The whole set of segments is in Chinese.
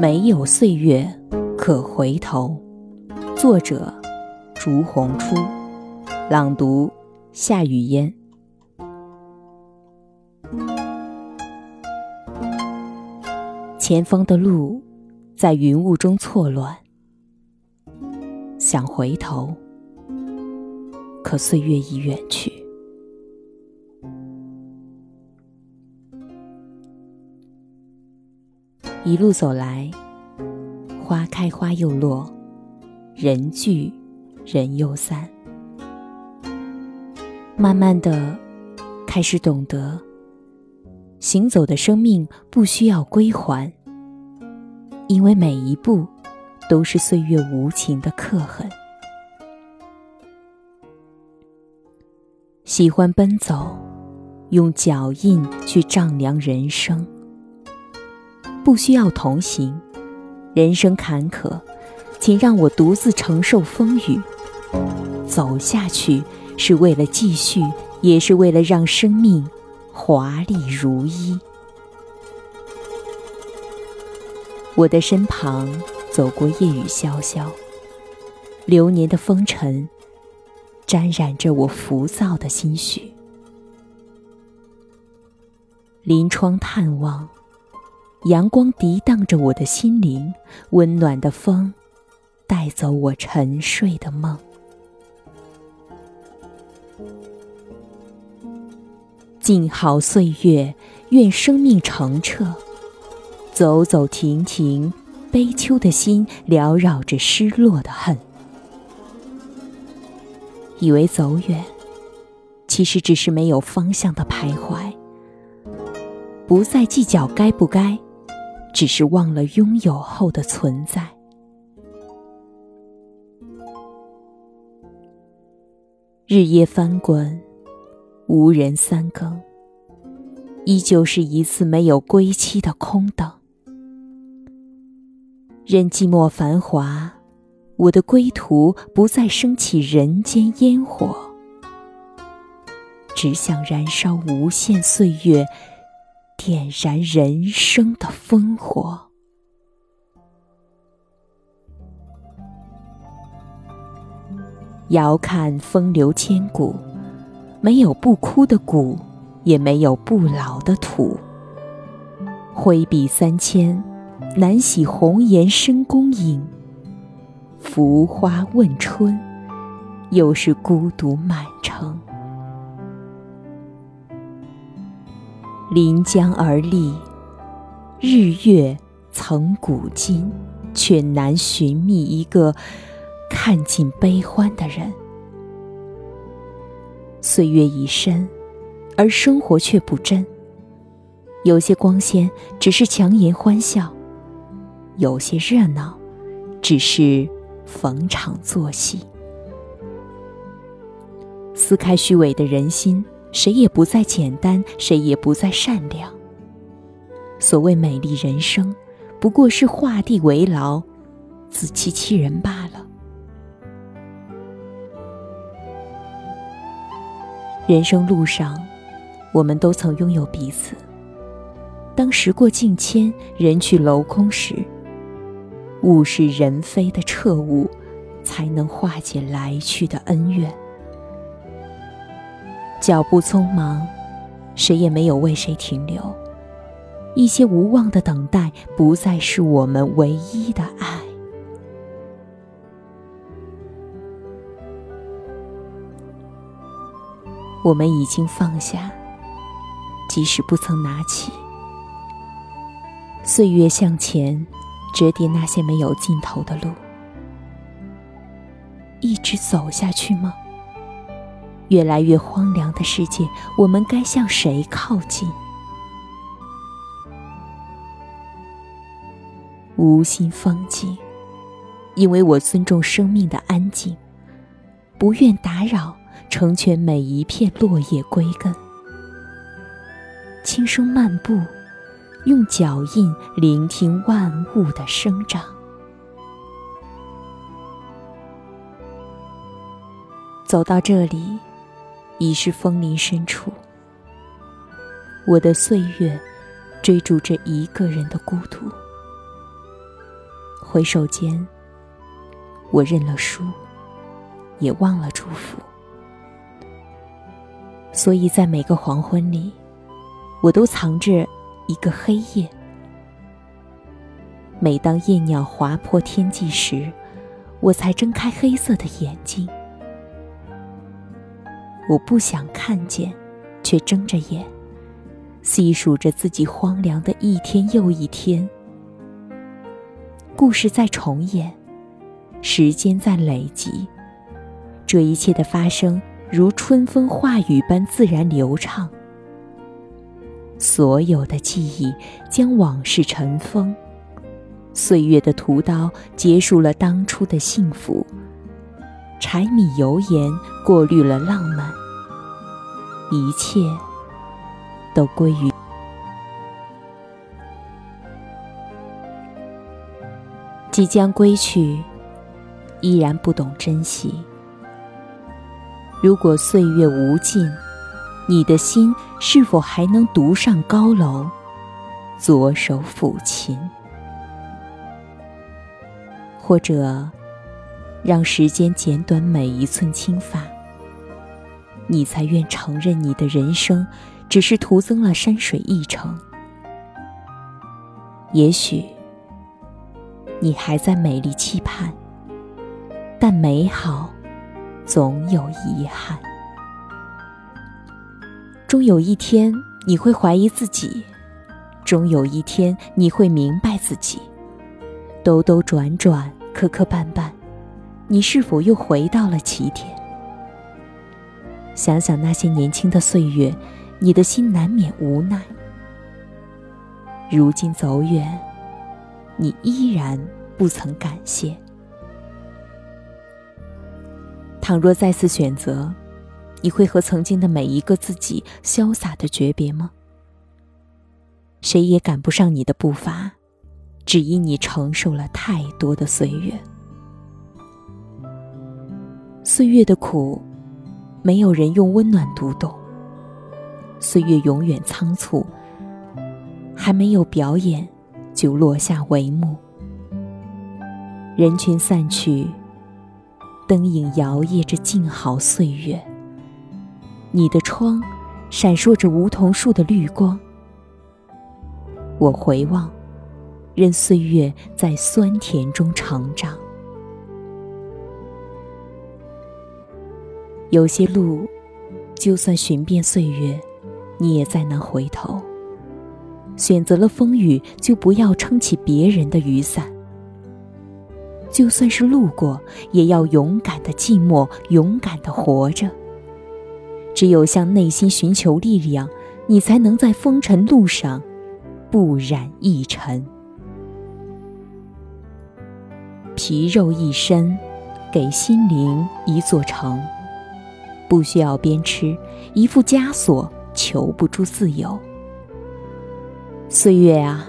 没有岁月可回头。作者：竹红初。朗读：夏雨嫣。前方的路在云雾中错乱，想回头，可岁月已远去。一路走来，花开花又落，人聚人又散。慢慢的，开始懂得，行走的生命不需要归还，因为每一步都是岁月无情的刻痕。喜欢奔走，用脚印去丈量人生。不需要同行，人生坎坷，请让我独自承受风雨。走下去是为了继续，也是为了让生命华丽如一。我的身旁走过夜雨潇潇，流年的风尘沾染着我浮躁的心绪。临窗探望。阳光涤荡着我的心灵，温暖的风带走我沉睡的梦。静好岁月，愿生命澄澈。走走停停，悲秋的心缭绕着失落的恨。以为走远，其实只是没有方向的徘徊。不再计较该不该。只是忘了拥有后的存在。日夜翻滚，无人三更，依旧是一次没有归期的空等。任寂寞繁华，我的归途不再升起人间烟火，只想燃烧无限岁月。点燃人生的烽火。遥看风流千古，没有不枯的骨，也没有不老的土。挥笔三千，难洗红颜深宫影。浮花问春，又是孤独满城。临江而立，日月曾古今，却难寻觅一个看尽悲欢的人。岁月已深，而生活却不真。有些光鲜，只是强颜欢笑；有些热闹，只是逢场作戏。撕开虚伪的人心。谁也不再简单，谁也不再善良。所谓美丽人生，不过是画地为牢，自欺欺人罢了。人生路上，我们都曾拥有彼此。当时过境迁，人去楼空时，物是人非的彻悟，才能化解来去的恩怨。脚步匆忙，谁也没有为谁停留。一些无望的等待，不再是我们唯一的爱。我们已经放下，即使不曾拿起。岁月向前，折叠那些没有尽头的路，一直走下去吗？越来越荒凉的世界，我们该向谁靠近？无心风景，因为我尊重生命的安静，不愿打扰成全每一片落叶归根。轻声漫步，用脚印聆听万物的生长。走到这里。已是枫林深处，我的岁月追逐着一个人的孤独。回首间，我认了输，也忘了祝福。所以在每个黄昏里，我都藏着一个黑夜。每当夜鸟划破天际时，我才睁开黑色的眼睛。我不想看见，却睁着眼，细数着自己荒凉的一天又一天。故事在重演，时间在累积，这一切的发生如春风化雨般自然流畅。所有的记忆将往事尘封。岁月的屠刀结束了当初的幸福，柴米油盐过滤了浪漫，一切都归于即将归去，依然不懂珍惜。如果岁月无尽，你的心是否还能独上高楼，左手抚琴？或者，让时间剪短每一寸青发，你才愿承认你的人生只是徒增了山水一程。也许，你还在美丽期盼，但美好总有遗憾。终有一天，你会怀疑自己；终有一天，你会明白自己。兜兜转转。磕磕绊绊，你是否又回到了起点？想想那些年轻的岁月，你的心难免无奈。如今走远，你依然不曾感谢。倘若再次选择，你会和曾经的每一个自己潇洒的诀别吗？谁也赶不上你的步伐。只因你承受了太多的岁月，岁月的苦，没有人用温暖读懂。岁月永远仓促，还没有表演，就落下帷幕。人群散去，灯影摇曳着静好岁月。你的窗，闪烁着梧桐树的绿光。我回望。任岁月在酸甜中成长。有些路，就算寻遍岁月，你也再难回头。选择了风雨，就不要撑起别人的雨伞。就算是路过，也要勇敢的寂寞，勇敢的活着。只有向内心寻求力量，你才能在风尘路上不染一尘。皮肉一身，给心灵一座城。不需要鞭笞，一副枷锁，求不出自由。岁月啊，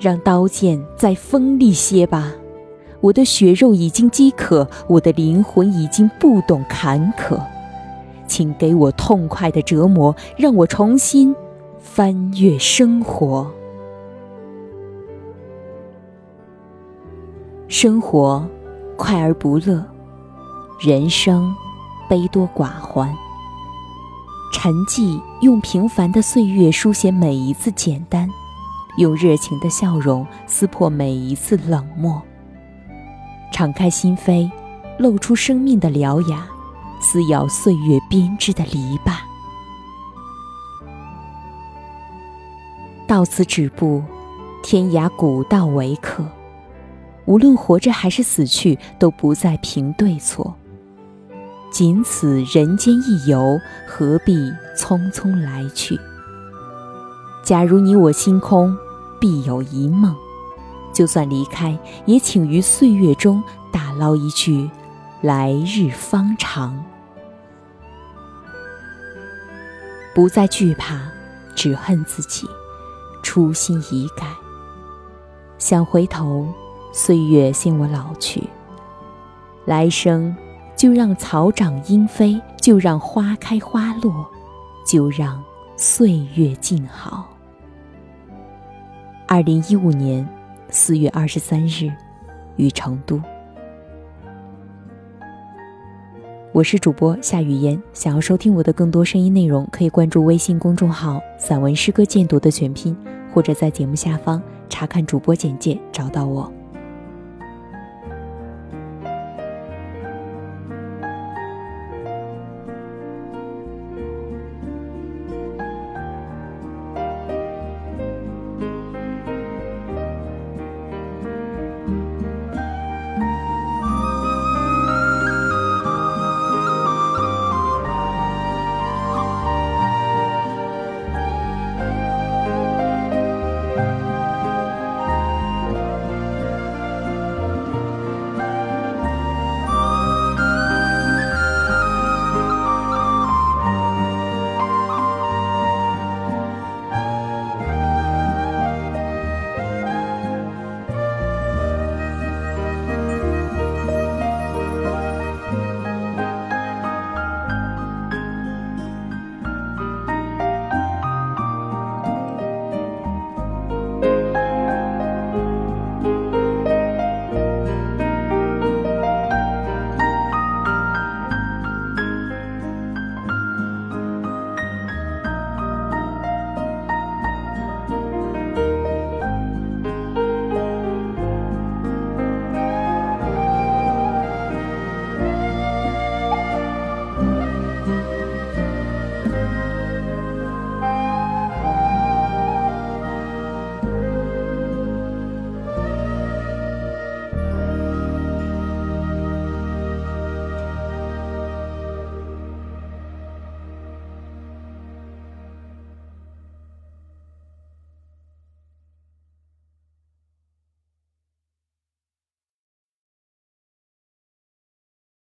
让刀剑再锋利些吧。我的血肉已经饥渴，我的灵魂已经不懂坎坷。请给我痛快的折磨，让我重新翻越生活。生活快而不乐，人生悲多寡欢。沉寂用平凡的岁月书写每一次简单，用热情的笑容撕破每一次冷漠。敞开心扉，露出生命的獠牙，撕咬岁月编织的篱笆。到此止步，天涯古道为客。无论活着还是死去，都不再评对错。仅此人间一游，何必匆匆来去？假如你我心空，必有一梦。就算离开，也请于岁月中打捞一句“来日方长”。不再惧怕，只恨自己初心已改。想回头。岁月先我老去，来生就让草长莺飞，就让花开花落，就让岁月静好。二零一五年四月二十三日，于成都。我是主播夏雨嫣，想要收听我的更多声音内容，可以关注微信公众号“散文诗歌鉴读”的全拼，或者在节目下方查看主播简介找到我。